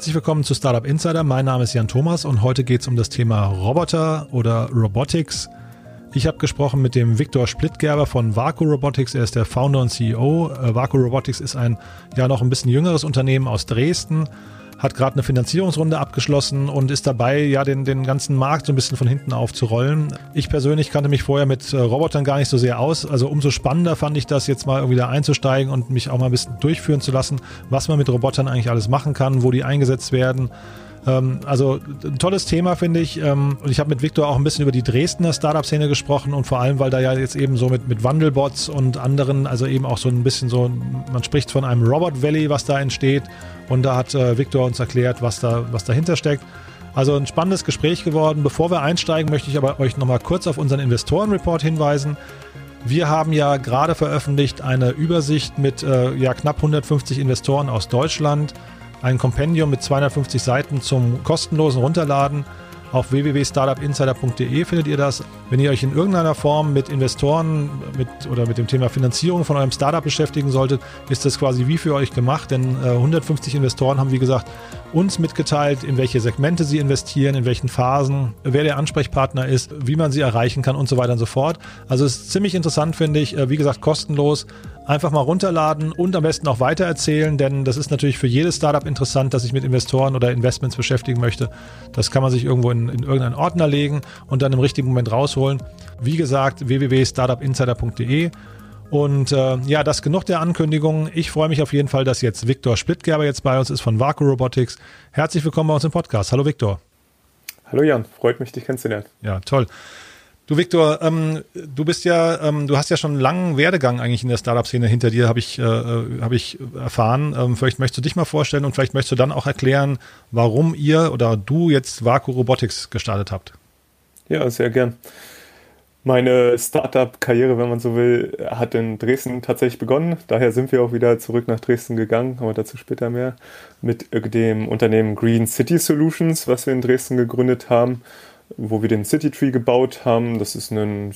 Herzlich willkommen zu Startup Insider. Mein Name ist Jan Thomas und heute geht es um das Thema Roboter oder Robotics. Ich habe gesprochen mit dem Viktor Splittgerber von Vaku Robotics. Er ist der Founder und CEO. Äh, Vaku Robotics ist ein ja noch ein bisschen jüngeres Unternehmen aus Dresden hat gerade eine Finanzierungsrunde abgeschlossen und ist dabei, ja, den, den ganzen Markt so ein bisschen von hinten aufzurollen. Ich persönlich kannte mich vorher mit äh, Robotern gar nicht so sehr aus. Also umso spannender fand ich das, jetzt mal irgendwie da einzusteigen und mich auch mal ein bisschen durchführen zu lassen, was man mit Robotern eigentlich alles machen kann, wo die eingesetzt werden ähm, also ein tolles Thema, finde ich. Ähm, und ich habe mit Viktor auch ein bisschen über die Dresdner Startup-Szene gesprochen und vor allem, weil da ja jetzt eben so mit, mit Wandelbots und anderen, also eben auch so ein bisschen so, man spricht von einem Robot Valley, was da entsteht. Und da hat äh, Viktor uns erklärt, was, da, was dahinter steckt. Also ein spannendes Gespräch geworden. Bevor wir einsteigen, möchte ich aber euch nochmal kurz auf unseren Investorenreport hinweisen. Wir haben ja gerade veröffentlicht eine Übersicht mit äh, ja, knapp 150 Investoren aus Deutschland ein Kompendium mit 250 Seiten zum kostenlosen Runterladen. Auf www.startupinsider.de findet ihr das. Wenn ihr euch in irgendeiner Form mit Investoren mit, oder mit dem Thema Finanzierung von eurem Startup beschäftigen solltet, ist das quasi wie für euch gemacht, denn äh, 150 Investoren haben, wie gesagt, uns mitgeteilt, in welche Segmente sie investieren, in welchen Phasen, wer der Ansprechpartner ist, wie man sie erreichen kann und so weiter und so fort. Also es ist ziemlich interessant, finde ich. Äh, wie gesagt, kostenlos einfach mal runterladen und am besten auch weitererzählen, denn das ist natürlich für jedes Startup interessant, das sich mit Investoren oder Investments beschäftigen möchte. Das kann man sich irgendwo in, in irgendeinen Ordner legen und dann im richtigen Moment rausholen. Wie gesagt, www.startupinsider.de. Und äh, ja, das genug der Ankündigungen. Ich freue mich auf jeden Fall, dass jetzt Viktor Splittgerber jetzt bei uns ist von Vaku Robotics. Herzlich willkommen bei uns im Podcast. Hallo Viktor. Hallo Jan, freut mich, dich kennenzulernen. Ja, toll. Du Viktor, ähm, du bist ja, ähm, du hast ja schon einen langen Werdegang eigentlich in der Startup-Szene hinter dir, habe ich, äh, äh hab ich erfahren. Ähm, vielleicht möchtest du dich mal vorstellen und vielleicht möchtest du dann auch erklären, warum ihr oder du jetzt Vaku Robotics gestartet habt. Ja, sehr gern. Meine Startup-Karriere, wenn man so will, hat in Dresden tatsächlich begonnen. Daher sind wir auch wieder zurück nach Dresden gegangen, aber dazu später mehr, mit dem Unternehmen Green City Solutions, was wir in Dresden gegründet haben wo wir den City Tree gebaut haben. Das ist ein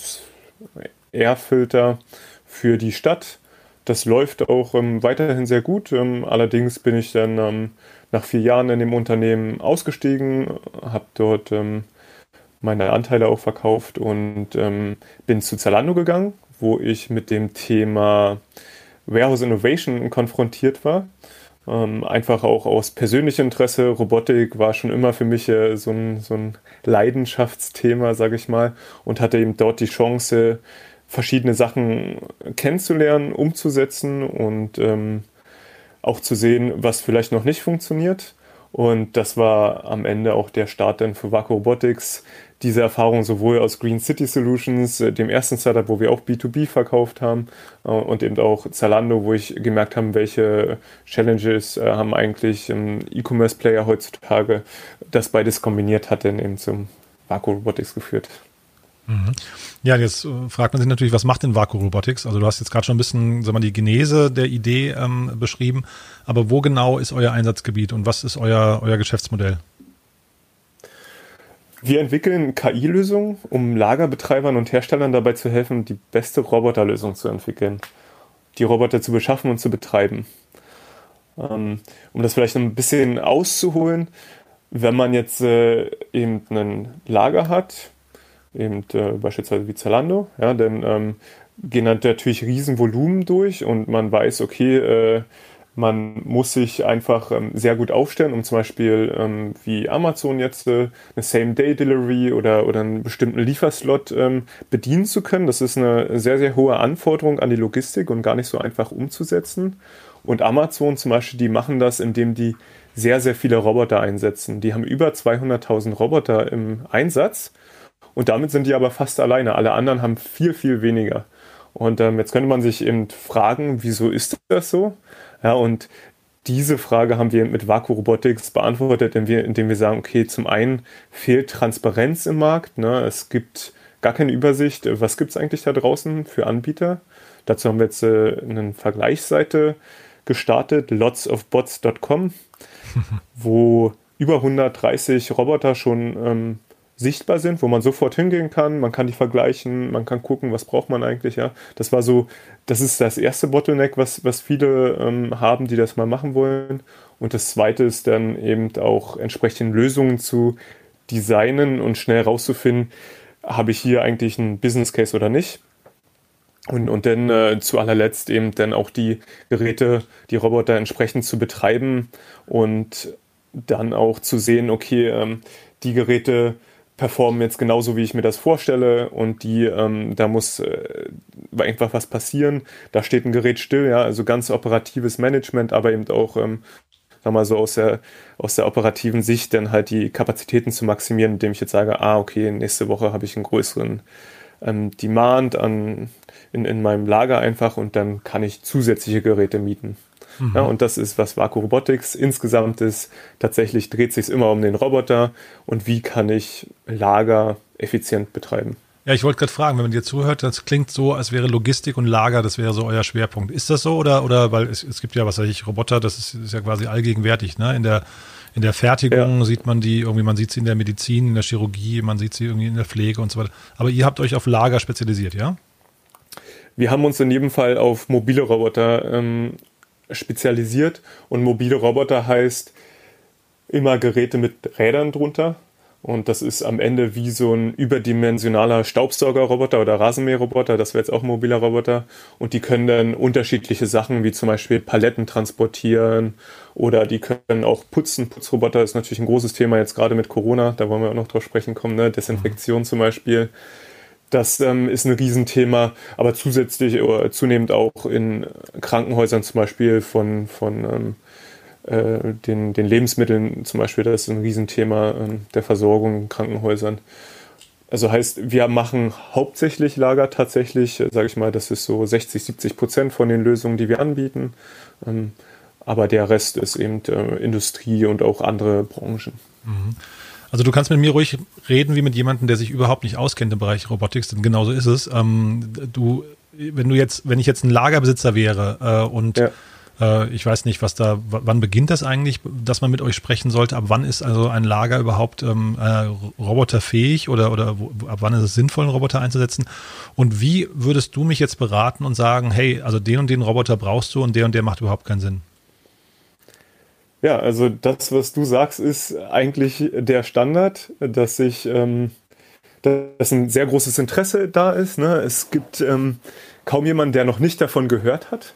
Airfilter für die Stadt. Das läuft auch ähm, weiterhin sehr gut. Ähm, allerdings bin ich dann ähm, nach vier Jahren in dem Unternehmen ausgestiegen, habe dort ähm, meine Anteile auch verkauft und ähm, bin zu Zalando gegangen, wo ich mit dem Thema Warehouse Innovation konfrontiert war. Ähm, einfach auch aus persönlichem Interesse. Robotik war schon immer für mich äh, so, ein, so ein Leidenschaftsthema, sage ich mal, und hatte eben dort die Chance, verschiedene Sachen kennenzulernen, umzusetzen und ähm, auch zu sehen, was vielleicht noch nicht funktioniert. Und das war am Ende auch der Start dann für Vaco Robotics, diese Erfahrung sowohl aus Green City Solutions, äh, dem ersten Startup, wo wir auch B2B verkauft haben, äh, und eben auch Zalando, wo ich gemerkt habe, welche Challenges äh, haben eigentlich E-Commerce-Player heutzutage, das beides kombiniert hat, dann eben zum Vaku Robotics geführt. Mhm. Ja, jetzt fragt man sich natürlich, was macht denn Vaku Robotics? Also du hast jetzt gerade schon ein bisschen sag mal, die Genese der Idee ähm, beschrieben, aber wo genau ist euer Einsatzgebiet und was ist euer, euer Geschäftsmodell? Wir entwickeln KI-Lösungen, um Lagerbetreibern und Herstellern dabei zu helfen, die beste Roboterlösung zu entwickeln, die Roboter zu beschaffen und zu betreiben. Ähm, um das vielleicht ein bisschen auszuholen, wenn man jetzt äh, eben ein Lager hat, eben äh, beispielsweise wie Zalando, ja, dann ähm, gehen natürlich Riesenvolumen durch und man weiß, okay, äh, man muss sich einfach ähm, sehr gut aufstellen, um zum Beispiel ähm, wie Amazon jetzt äh, eine Same-Day-Delivery oder, oder einen bestimmten Lieferslot ähm, bedienen zu können. Das ist eine sehr, sehr hohe Anforderung an die Logistik und gar nicht so einfach umzusetzen. Und Amazon zum Beispiel, die machen das, indem die sehr, sehr viele Roboter einsetzen. Die haben über 200.000 Roboter im Einsatz und damit sind die aber fast alleine. Alle anderen haben viel, viel weniger. Und ähm, jetzt könnte man sich eben fragen, wieso ist das so? Ja, und diese Frage haben wir mit Vaku Robotics beantwortet, indem wir, indem wir sagen, okay, zum einen fehlt Transparenz im Markt. Ne? Es gibt gar keine Übersicht, was gibt es eigentlich da draußen für Anbieter. Dazu haben wir jetzt äh, eine Vergleichsseite gestartet, lotsofbots.com, wo über 130 Roboter schon ähm, sichtbar sind, wo man sofort hingehen kann, man kann die vergleichen, man kann gucken, was braucht man eigentlich, ja. Das war so, das ist das erste Bottleneck, was, was viele ähm, haben, die das mal machen wollen. Und das zweite ist dann eben auch entsprechende Lösungen zu designen und schnell rauszufinden, habe ich hier eigentlich einen Business Case oder nicht. Und, und dann äh, zu allerletzt eben dann auch die Geräte, die Roboter entsprechend zu betreiben und dann auch zu sehen, okay, ähm, die Geräte performen jetzt genauso, wie ich mir das vorstelle und die, ähm, da muss äh, einfach was passieren. Da steht ein Gerät still, ja, also ganz operatives Management, aber eben auch, ähm, sag mal so aus der, aus der operativen Sicht dann halt die Kapazitäten zu maximieren, indem ich jetzt sage, ah, okay, nächste Woche habe ich einen größeren ähm, Demand an, in, in meinem Lager einfach und dann kann ich zusätzliche Geräte mieten. Mhm. Ja, und das ist, was Vaku Robotics insgesamt ist. Tatsächlich dreht sich immer um den Roboter und wie kann ich Lager effizient betreiben. Ja, ich wollte gerade fragen, wenn man dir zuhört, das klingt so, als wäre Logistik und Lager, das wäre so euer Schwerpunkt. Ist das so oder, oder weil es, es gibt ja, was weiß ich, Roboter, das ist, ist ja quasi allgegenwärtig, ne? In der, in der Fertigung ja. sieht man die irgendwie, man sieht sie in der Medizin, in der Chirurgie, man sieht sie irgendwie in der Pflege und so weiter. Aber ihr habt euch auf Lager spezialisiert, ja? Wir haben uns in jedem Fall auf mobile Roboter ähm, spezialisiert und mobile Roboter heißt immer Geräte mit Rädern drunter. Und das ist am Ende wie so ein überdimensionaler Staubsaugerroboter oder Rasenmäherroboter. Das wäre jetzt auch ein mobiler Roboter. Und die können dann unterschiedliche Sachen wie zum Beispiel Paletten transportieren oder die können auch putzen. Putzroboter ist natürlich ein großes Thema jetzt gerade mit Corona. Da wollen wir auch noch drauf sprechen kommen. Ne? Desinfektion zum Beispiel. Das ähm, ist ein Riesenthema, aber zusätzlich oder zunehmend auch in Krankenhäusern zum Beispiel von, von ähm, äh, den, den Lebensmitteln zum Beispiel, das ist ein Riesenthema ähm, der Versorgung in Krankenhäusern. Also heißt, wir machen hauptsächlich Lager tatsächlich, äh, sage ich mal, das ist so 60, 70 Prozent von den Lösungen, die wir anbieten. Ähm, aber der Rest ist eben äh, Industrie und auch andere Branchen. Mhm. Also du kannst mit mir ruhig reden wie mit jemandem, der sich überhaupt nicht auskennt im Bereich Robotics, denn genauso ist es. Ähm, du, wenn du jetzt, wenn ich jetzt ein Lagerbesitzer wäre äh, und ja. äh, ich weiß nicht, was da, wann beginnt das eigentlich, dass man mit euch sprechen sollte? Ab wann ist also ein Lager überhaupt ähm, äh, roboterfähig oder, oder wo, ab wann ist es sinnvoll, einen Roboter einzusetzen? Und wie würdest du mich jetzt beraten und sagen, hey, also den und den Roboter brauchst du und der und der macht überhaupt keinen Sinn? Ja, also das, was du sagst, ist eigentlich der Standard, dass sich ähm, dass ein sehr großes Interesse da ist. Ne? Es gibt ähm, kaum jemanden, der noch nicht davon gehört hat.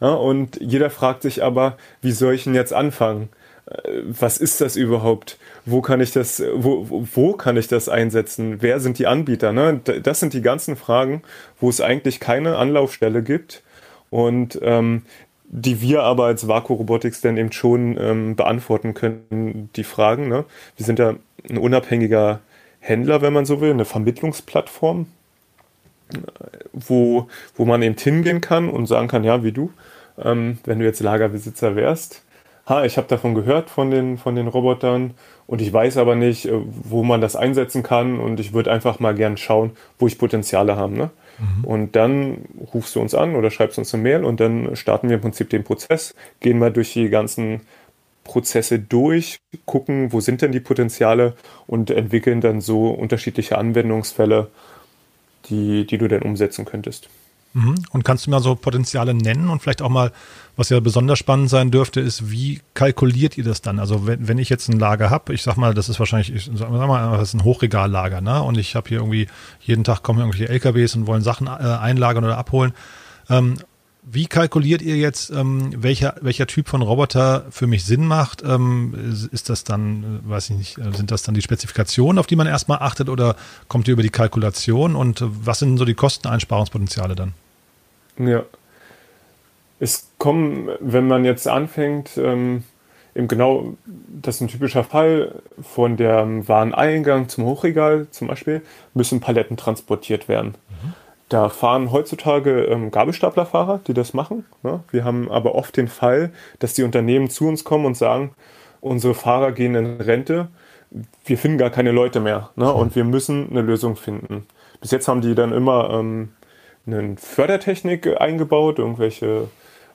Ja? Und jeder fragt sich aber, wie soll ich denn jetzt anfangen? Äh, was ist das überhaupt? Wo kann ich das, wo, wo kann ich das einsetzen? Wer sind die Anbieter? Ne? Das sind die ganzen Fragen, wo es eigentlich keine Anlaufstelle gibt. Und ähm, die wir aber als Vaku Robotics dann eben schon ähm, beantworten können, die Fragen. Ne? Wir sind ja ein unabhängiger Händler, wenn man so will, eine Vermittlungsplattform, wo, wo man eben hingehen kann und sagen kann, ja, wie du, ähm, wenn du jetzt Lagerbesitzer wärst, ha, ich habe davon gehört, von den, von den Robotern und ich weiß aber nicht, äh, wo man das einsetzen kann und ich würde einfach mal gern schauen, wo ich Potenziale habe. Ne? Mhm. Und dann rufst du uns an oder schreibst uns eine Mail und dann starten wir im Prinzip den Prozess, gehen mal durch die ganzen Prozesse durch, gucken, wo sind denn die Potenziale und entwickeln dann so unterschiedliche Anwendungsfälle, die, die du dann umsetzen könntest. Mhm. Und kannst du mal so Potenziale nennen und vielleicht auch mal, was ja besonders spannend sein dürfte, ist, wie kalkuliert ihr das dann? Also wenn, wenn ich jetzt ein Lager habe, ich sag mal, das ist wahrscheinlich, ich sag mal, das ist ein Hochregallager, ne? Und ich habe hier irgendwie, jeden Tag kommen irgendwelche LKWs und wollen Sachen äh, einlagern oder abholen. Ähm, wie kalkuliert ihr jetzt, ähm, welcher, welcher Typ von Roboter für mich Sinn macht? Ähm, ist das dann, äh, weiß ich nicht, äh, sind das dann die Spezifikationen, auf die man erstmal achtet oder kommt ihr über die Kalkulation und äh, was sind so die Kosteneinsparungspotenziale dann? Ja. Es kommen, wenn man jetzt anfängt, ähm, eben genau, das ist ein typischer Fall von dem Wareneingang zum Hochregal zum Beispiel, müssen Paletten transportiert werden. Da fahren heutzutage ähm, Gabelstaplerfahrer, die das machen. Ne? Wir haben aber oft den Fall, dass die Unternehmen zu uns kommen und sagen, unsere Fahrer gehen in Rente, wir finden gar keine Leute mehr ne? und wir müssen eine Lösung finden. Bis jetzt haben die dann immer ähm, eine Fördertechnik eingebaut, irgendwelche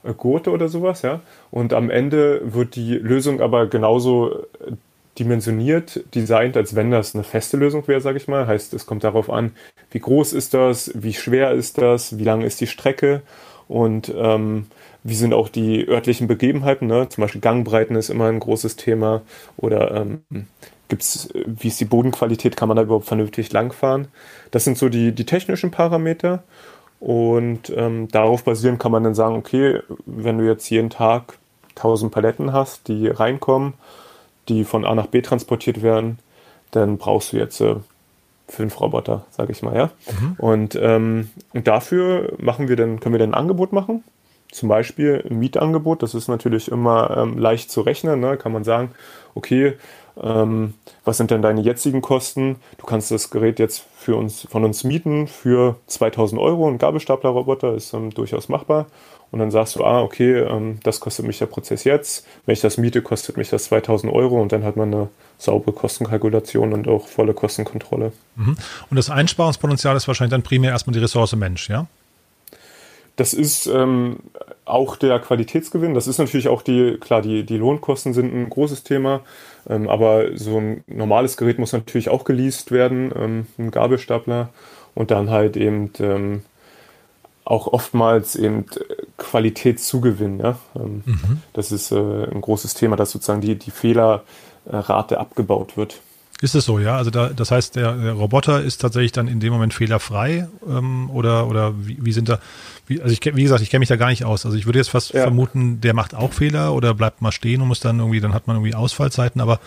äh, Gurte oder sowas, ja. Und am Ende wird die Lösung aber genauso äh, dimensioniert, designt, als wenn das eine feste Lösung wäre, sage ich mal. Heißt, es kommt darauf an, wie groß ist das, wie schwer ist das, wie lang ist die Strecke und ähm, wie sind auch die örtlichen Begebenheiten, ne? zum Beispiel Gangbreiten ist immer ein großes Thema oder ähm, gibt's, wie ist die Bodenqualität, kann man da überhaupt vernünftig langfahren. Das sind so die, die technischen Parameter und ähm, darauf basierend kann man dann sagen, okay, wenn du jetzt jeden Tag 1000 Paletten hast, die reinkommen, die von A nach B transportiert werden, dann brauchst du jetzt äh, fünf Roboter, sage ich mal, ja. Mhm. Und, ähm, dafür machen wir dann, können wir dann ein Angebot machen. Zum Beispiel ein Mietangebot, das ist natürlich immer ähm, leicht zu rechnen, ne? kann man sagen, okay, ähm, was sind denn deine jetzigen Kosten? Du kannst das Gerät jetzt für uns, von uns mieten für 2000 Euro. Ein Gabelstaplerroboter ist ähm, durchaus machbar. Und dann sagst du, ah, okay, ähm, das kostet mich der Prozess jetzt. Wenn ich das miete, kostet mich das 2000 Euro. Und dann hat man eine saubere Kostenkalkulation und auch volle Kostenkontrolle. Mhm. Und das Einsparungspotenzial ist wahrscheinlich dann primär erstmal die Ressource Mensch, ja? Das ist ähm, auch der Qualitätsgewinn. Das ist natürlich auch die, klar, die, die Lohnkosten sind ein großes Thema. Ähm, aber so ein normales Gerät muss natürlich auch geleast werden, ähm, ein Gabelstapler. Und dann halt eben ähm, auch oftmals eben Qualitätszugewinn. Ja? Ähm, mhm. Das ist äh, ein großes Thema, dass sozusagen die, die Fehlerrate abgebaut wird. Ist es so, ja? Also da, das heißt, der, der, Roboter ist tatsächlich dann in dem Moment fehlerfrei ähm, oder, oder wie, wie, sind da, wie, also ich, wie gesagt, ich kenne mich da gar nicht aus. Also ich würde jetzt fast ja. vermuten, der macht auch Fehler oder bleibt mal stehen und muss dann irgendwie, dann hat man irgendwie Ausfallzeiten, aber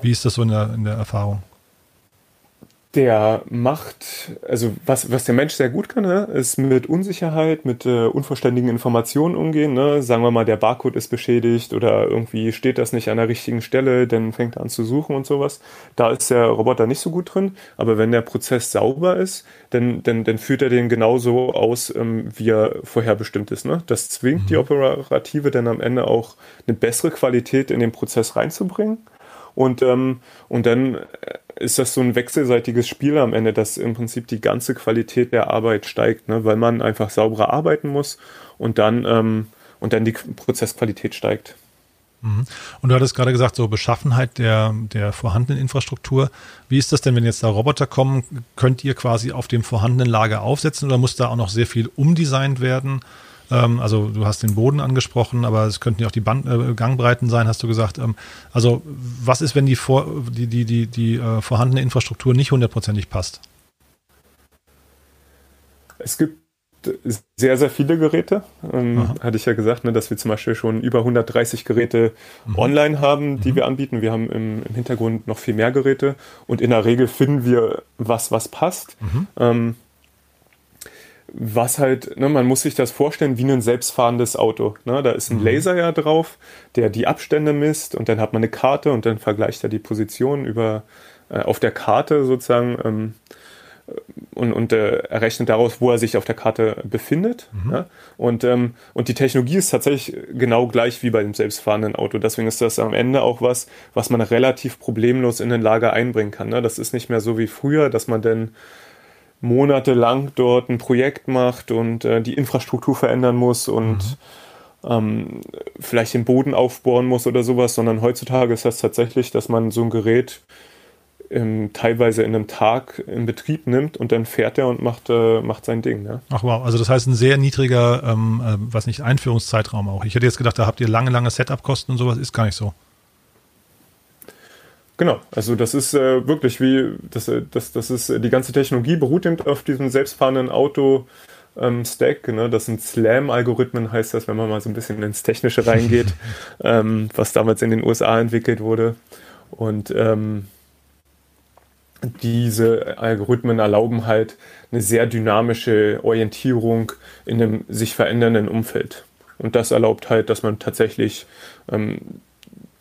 wie ist das so in der, in der Erfahrung? Der macht, also was, was der Mensch sehr gut kann, ne, ist mit Unsicherheit, mit äh, unvollständigen Informationen umgehen. Ne? Sagen wir mal, der Barcode ist beschädigt oder irgendwie steht das nicht an der richtigen Stelle, dann fängt er an zu suchen und sowas. Da ist der Roboter nicht so gut drin, aber wenn der Prozess sauber ist, dann, dann, dann führt er den genauso aus, ähm, wie er vorherbestimmt ist. Ne? Das zwingt mhm. die Operative dann am Ende auch eine bessere Qualität in den Prozess reinzubringen. Und, ähm, und dann ist das so ein wechselseitiges Spiel am Ende, dass im Prinzip die ganze Qualität der Arbeit steigt, ne? weil man einfach sauberer arbeiten muss und dann, ähm, und dann die Prozessqualität steigt. Mhm. Und du hattest gerade gesagt, so Beschaffenheit der, der vorhandenen Infrastruktur. Wie ist das denn, wenn jetzt da Roboter kommen? Könnt ihr quasi auf dem vorhandenen Lager aufsetzen oder muss da auch noch sehr viel umdesignt werden? Ähm, also du hast den Boden angesprochen, aber es könnten ja auch die Band, äh, Gangbreiten sein, hast du gesagt. Ähm, also was ist, wenn die, vor, die, die, die, die äh, vorhandene Infrastruktur nicht hundertprozentig passt? Es gibt sehr, sehr viele Geräte. Ähm, hatte ich ja gesagt, ne, dass wir zum Beispiel schon über 130 Geräte mhm. online haben, die mhm. wir anbieten. Wir haben im, im, Hintergrund noch viel mehr Geräte und in der Regel finden wir was, was passt. Mhm. Ähm, was halt, ne, man muss sich das vorstellen wie ein selbstfahrendes Auto. Ne? Da ist ein mhm. Laser ja drauf, der die Abstände misst und dann hat man eine Karte und dann vergleicht er die Position über äh, auf der Karte sozusagen ähm, und, und äh, errechnet daraus, wo er sich auf der Karte befindet. Mhm. Ja? Und, ähm, und die Technologie ist tatsächlich genau gleich wie bei dem selbstfahrenden Auto. Deswegen ist das am Ende auch was, was man relativ problemlos in den Lager einbringen kann. Ne? Das ist nicht mehr so wie früher, dass man dann monatelang dort ein Projekt macht und äh, die Infrastruktur verändern muss und mhm. ähm, vielleicht den Boden aufbohren muss oder sowas, sondern heutzutage ist das tatsächlich, dass man so ein Gerät ähm, teilweise in einem Tag in Betrieb nimmt und dann fährt er und macht, äh, macht sein Ding. Ne? Ach wow, also das heißt ein sehr niedriger, ähm, äh, was nicht, Einführungszeitraum auch. Ich hätte jetzt gedacht, da habt ihr lange, lange Setup-Kosten und sowas, ist gar nicht so. Genau, also das ist äh, wirklich wie, das, äh, das, das ist, die ganze Technologie beruht eben auf diesem selbstfahrenden Auto. Ähm, Stack, ne? das sind Slam-Algorithmen, heißt das, wenn man mal so ein bisschen ins Technische reingeht, ähm, was damals in den USA entwickelt wurde. Und ähm, diese Algorithmen erlauben halt eine sehr dynamische Orientierung in einem sich verändernden Umfeld. Und das erlaubt halt, dass man tatsächlich ähm,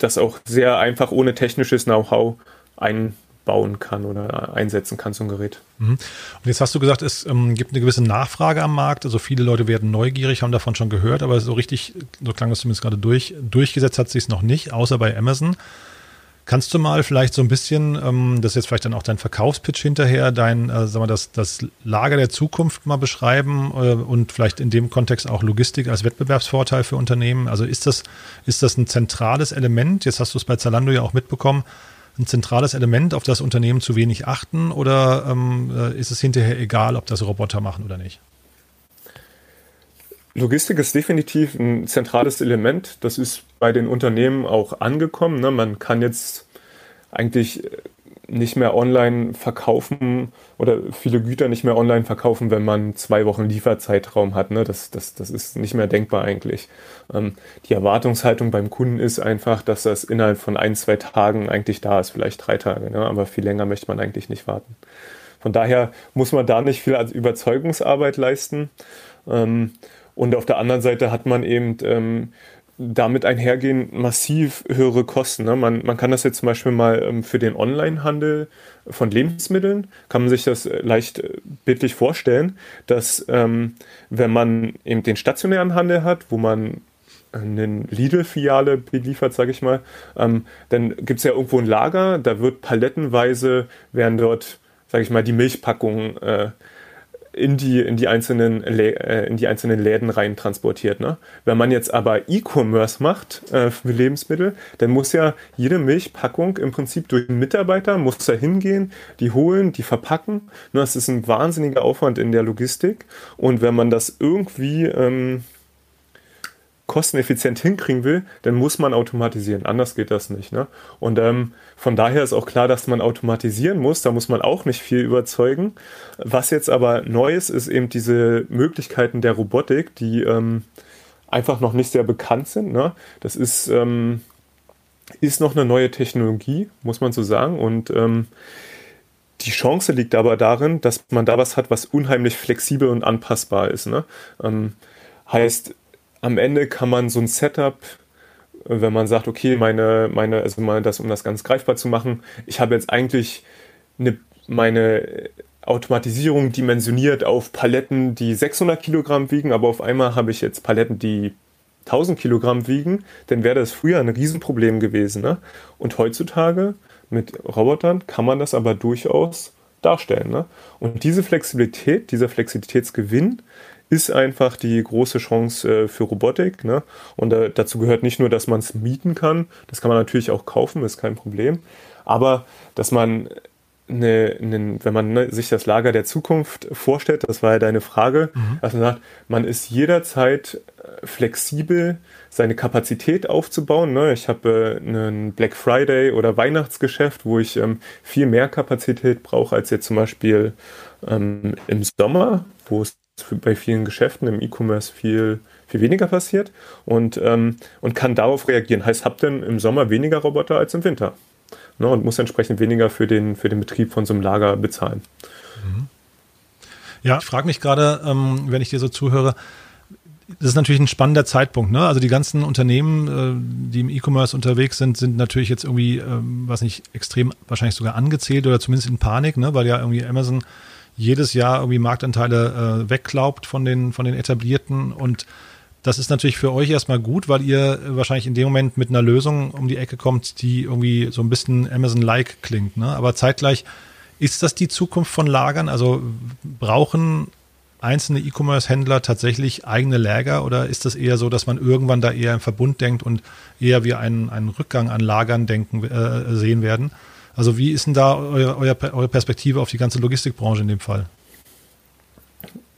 das auch sehr einfach ohne technisches Know-how einbauen kann oder einsetzen kann, ein Gerät. Mhm. Und jetzt hast du gesagt, es ähm, gibt eine gewisse Nachfrage am Markt. Also viele Leute werden neugierig, haben davon schon gehört, aber so richtig, so klang das zumindest gerade durch, durchgesetzt hat sich es noch nicht, außer bei Amazon. Kannst du mal vielleicht so ein bisschen, ähm, das ist jetzt vielleicht dann auch dein Verkaufspitch hinterher, dein, äh, sag mal, das, das Lager der Zukunft mal beschreiben äh, und vielleicht in dem Kontext auch Logistik als Wettbewerbsvorteil für Unternehmen? Also ist das, ist das ein zentrales Element? Jetzt hast du es bei Zalando ja auch mitbekommen. Ein zentrales Element, auf das Unternehmen zu wenig achten oder ähm, äh, ist es hinterher egal, ob das Roboter machen oder nicht? Logistik ist definitiv ein zentrales Element. Das ist bei den Unternehmen auch angekommen. Ne? Man kann jetzt eigentlich nicht mehr online verkaufen oder viele Güter nicht mehr online verkaufen, wenn man zwei Wochen Lieferzeitraum hat. Ne? Das, das, das ist nicht mehr denkbar eigentlich. Ähm, die Erwartungshaltung beim Kunden ist einfach, dass das innerhalb von ein, zwei Tagen eigentlich da ist, vielleicht drei Tage. Ne? Aber viel länger möchte man eigentlich nicht warten. Von daher muss man da nicht viel als Überzeugungsarbeit leisten. Ähm, und auf der anderen Seite hat man eben ähm, damit einhergehen massiv höhere Kosten. Ne? Man, man kann das jetzt zum Beispiel mal ähm, für den Onlinehandel von Lebensmitteln, kann man sich das äh, leicht äh, bildlich vorstellen, dass ähm, wenn man eben den stationären Handel hat, wo man eine Lidl-Filiale beliefert, sage ich mal, ähm, dann gibt es ja irgendwo ein Lager, da wird palettenweise, werden dort, sage ich mal, die Milchpackungen äh, in die, in die, einzelnen, äh, in die einzelnen Läden rein transportiert. Ne? Wenn man jetzt aber E-Commerce macht äh, für Lebensmittel, dann muss ja jede Milchpackung im Prinzip durch einen Mitarbeiter, muss da hingehen, die holen, die verpacken. Ne? Das ist ein wahnsinniger Aufwand in der Logistik. Und wenn man das irgendwie ähm, kosteneffizient hinkriegen will, dann muss man automatisieren. Anders geht das nicht. Ne? Und ähm, von daher ist auch klar, dass man automatisieren muss. Da muss man auch nicht viel überzeugen. Was jetzt aber neu ist, ist eben diese Möglichkeiten der Robotik, die ähm, einfach noch nicht sehr bekannt sind. Ne? Das ist, ähm, ist noch eine neue Technologie, muss man so sagen. Und ähm, die Chance liegt aber darin, dass man da was hat, was unheimlich flexibel und anpassbar ist. Ne? Ähm, heißt, am Ende kann man so ein Setup, äh, wenn man sagt, okay, meine, meine, also mal das, um das ganz greifbar zu machen, ich habe jetzt eigentlich eine, meine Automatisierung dimensioniert auf Paletten, die 600 Kilogramm wiegen, aber auf einmal habe ich jetzt Paletten, die 1000 Kilogramm wiegen, dann wäre das früher ein Riesenproblem gewesen. Ne? Und heutzutage mit Robotern kann man das aber durchaus darstellen. Ne? Und diese Flexibilität, dieser Flexibilitätsgewinn ist einfach die große Chance äh, für Robotik. Ne? Und äh, dazu gehört nicht nur, dass man es mieten kann, das kann man natürlich auch kaufen, ist kein Problem. Aber dass man, eine, eine, wenn man ne, sich das Lager der Zukunft vorstellt, das war ja deine Frage, mhm. dass man sagt, man ist jederzeit äh, flexibel, seine Kapazität aufzubauen. Ne? Ich habe äh, einen Black Friday oder Weihnachtsgeschäft, wo ich ähm, viel mehr Kapazität brauche als jetzt zum Beispiel ähm, im Sommer, wo es bei vielen Geschäften im E-Commerce viel, viel weniger passiert und, ähm, und kann darauf reagieren. Heißt, habt denn im Sommer weniger Roboter als im Winter ne, und muss entsprechend weniger für den, für den Betrieb von so einem Lager bezahlen. Ja, ich frage mich gerade, ähm, wenn ich dir so zuhöre, das ist natürlich ein spannender Zeitpunkt. Ne? Also die ganzen Unternehmen, äh, die im E-Commerce unterwegs sind, sind natürlich jetzt irgendwie, ähm, was nicht, extrem wahrscheinlich sogar angezählt oder zumindest in Panik, ne? weil ja irgendwie Amazon jedes Jahr irgendwie Marktanteile äh, wegklaubt von den, von den etablierten und das ist natürlich für euch erstmal gut, weil ihr wahrscheinlich in dem Moment mit einer Lösung um die Ecke kommt, die irgendwie so ein bisschen Amazon-like klingt. Ne? Aber zeitgleich, ist das die Zukunft von Lagern? Also brauchen einzelne E-Commerce-Händler tatsächlich eigene Lager oder ist das eher so, dass man irgendwann da eher im Verbund denkt und eher wie einen, einen Rückgang an Lagern denken, äh, sehen werden? Also wie ist denn da euer, eure Perspektive auf die ganze Logistikbranche in dem Fall?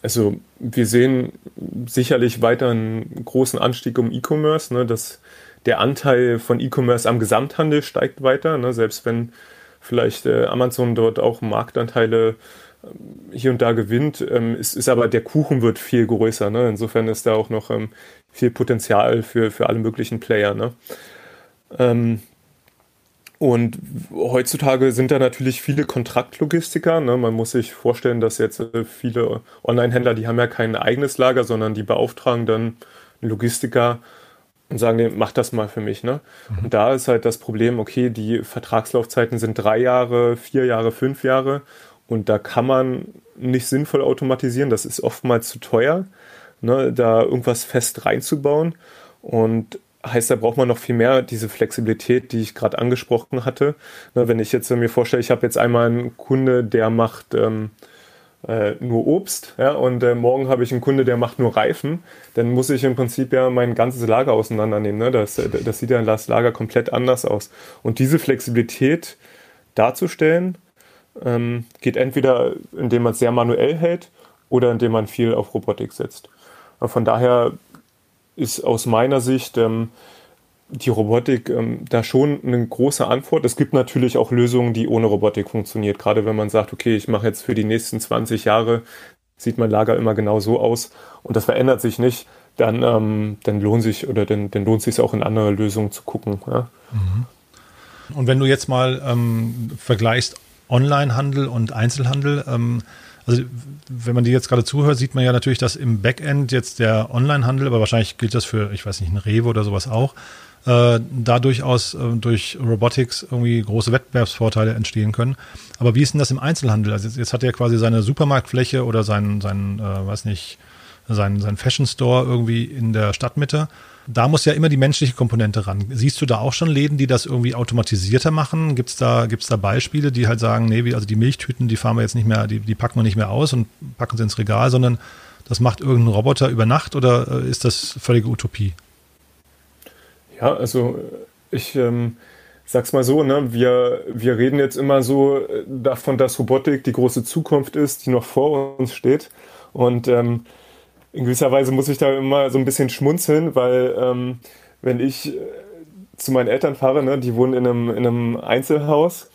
Also wir sehen sicherlich weiter einen großen Anstieg um E-Commerce, ne, dass der Anteil von E-Commerce am Gesamthandel steigt weiter, ne, selbst wenn vielleicht äh, Amazon dort auch Marktanteile ähm, hier und da gewinnt, ähm, ist, ist aber der Kuchen wird viel größer. Ne? Insofern ist da auch noch ähm, viel Potenzial für, für alle möglichen Player. Ne? Ähm, und heutzutage sind da natürlich viele Kontraktlogistiker. Ne? Man muss sich vorstellen, dass jetzt äh, viele Online-Händler, die haben ja kein eigenes Lager, sondern die beauftragen dann Logistiker und sagen, mach das mal für mich. Ne? Mhm. Und da ist halt das Problem, okay, die Vertragslaufzeiten sind drei Jahre, vier Jahre, fünf Jahre und da kann man nicht sinnvoll automatisieren. Das ist oftmals zu teuer, ne? da irgendwas fest reinzubauen. Und heißt, da braucht man noch viel mehr diese Flexibilität, die ich gerade angesprochen hatte. Ne, wenn ich jetzt mir vorstelle, ich habe jetzt einmal einen Kunde, der macht ähm, äh, nur Obst, ja, und äh, morgen habe ich einen Kunde, der macht nur Reifen, dann muss ich im Prinzip ja mein ganzes Lager auseinandernehmen. Ne? Das, äh, das sieht ja das Lager komplett anders aus. Und diese Flexibilität darzustellen, ähm, geht entweder, indem man es sehr manuell hält oder indem man viel auf Robotik setzt. Von daher ist aus meiner Sicht ähm, die Robotik ähm, da schon eine große Antwort. Es gibt natürlich auch Lösungen, die ohne Robotik funktioniert. Gerade wenn man sagt, okay, ich mache jetzt für die nächsten 20 Jahre, sieht mein Lager immer genau so aus und das verändert sich nicht, dann, ähm, dann lohnt sich oder dann, dann lohnt sich auch in andere Lösungen zu gucken. Ja. Mhm. Und wenn du jetzt mal ähm, vergleichst Onlinehandel und Einzelhandel, ähm, also wenn man dir jetzt gerade zuhört, sieht man ja natürlich, dass im Backend jetzt der Onlinehandel, aber wahrscheinlich gilt das für, ich weiß nicht, ein Rewe oder sowas auch, äh, da durchaus äh, durch Robotics irgendwie große Wettbewerbsvorteile entstehen können. Aber wie ist denn das im Einzelhandel? Also jetzt, jetzt hat er quasi seine Supermarktfläche oder seinen, seinen äh, weiß nicht, seinen, seinen Fashion Store irgendwie in der Stadtmitte da muss ja immer die menschliche Komponente ran. Siehst du da auch schon Läden, die das irgendwie automatisierter machen? Gibt es da, gibt's da Beispiele, die halt sagen, nee, also die Milchtüten, die fahren wir jetzt nicht mehr, die, die packen wir nicht mehr aus und packen sie ins Regal, sondern das macht irgendein Roboter über Nacht oder äh, ist das völlige Utopie? Ja, also ich ähm, sag's mal so, ne, wir, wir reden jetzt immer so äh, davon, dass Robotik die große Zukunft ist, die noch vor uns steht. Und ähm, in gewisser Weise muss ich da immer so ein bisschen schmunzeln, weil ähm, wenn ich äh, zu meinen Eltern fahre, ne, die wohnen in einem, in einem Einzelhaus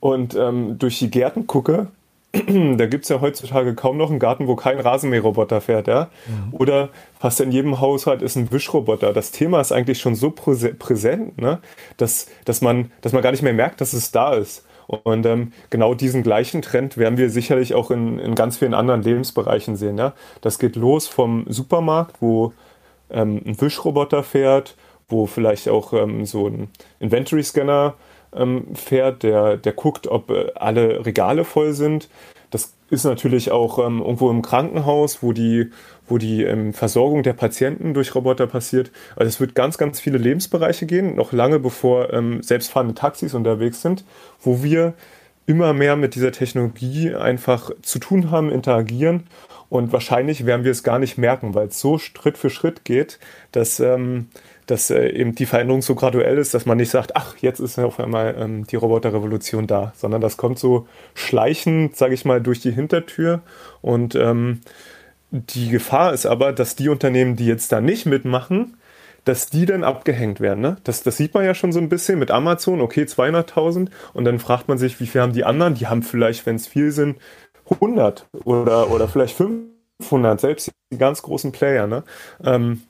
und ähm, durch die Gärten gucke, da gibt es ja heutzutage kaum noch einen Garten, wo kein Rasenmäherroboter fährt, ja. Mhm. Oder fast in jedem Haushalt ist ein Wischroboter. Das Thema ist eigentlich schon so präsent, ne, dass, dass, man, dass man gar nicht mehr merkt, dass es da ist. Und ähm, genau diesen gleichen Trend werden wir sicherlich auch in, in ganz vielen anderen Lebensbereichen sehen. Ja? Das geht los vom Supermarkt, wo ähm, ein Wischroboter fährt, wo vielleicht auch ähm, so ein Inventory-Scanner ähm, fährt, der, der guckt, ob äh, alle Regale voll sind. Das ist natürlich auch ähm, irgendwo im Krankenhaus, wo die, wo die ähm, Versorgung der Patienten durch Roboter passiert. Also es wird ganz, ganz viele Lebensbereiche gehen, noch lange bevor ähm, selbstfahrende Taxis unterwegs sind, wo wir immer mehr mit dieser Technologie einfach zu tun haben, interagieren und wahrscheinlich werden wir es gar nicht merken, weil es so Schritt für Schritt geht, dass, ähm, dass äh, eben die Veränderung so graduell ist, dass man nicht sagt, ach, jetzt ist auf einmal ähm, die Roboterrevolution da, sondern das kommt so schleichend, sage ich mal, durch die Hintertür und ähm, die Gefahr ist aber, dass die Unternehmen, die jetzt da nicht mitmachen, dass die dann abgehängt werden. Ne? Das, das sieht man ja schon so ein bisschen mit Amazon, okay, 200.000 und dann fragt man sich, wie viel haben die anderen? Die haben vielleicht, wenn es viel sind, 100 oder, oder vielleicht 500, selbst die ganz großen Player. Ne? Ähm,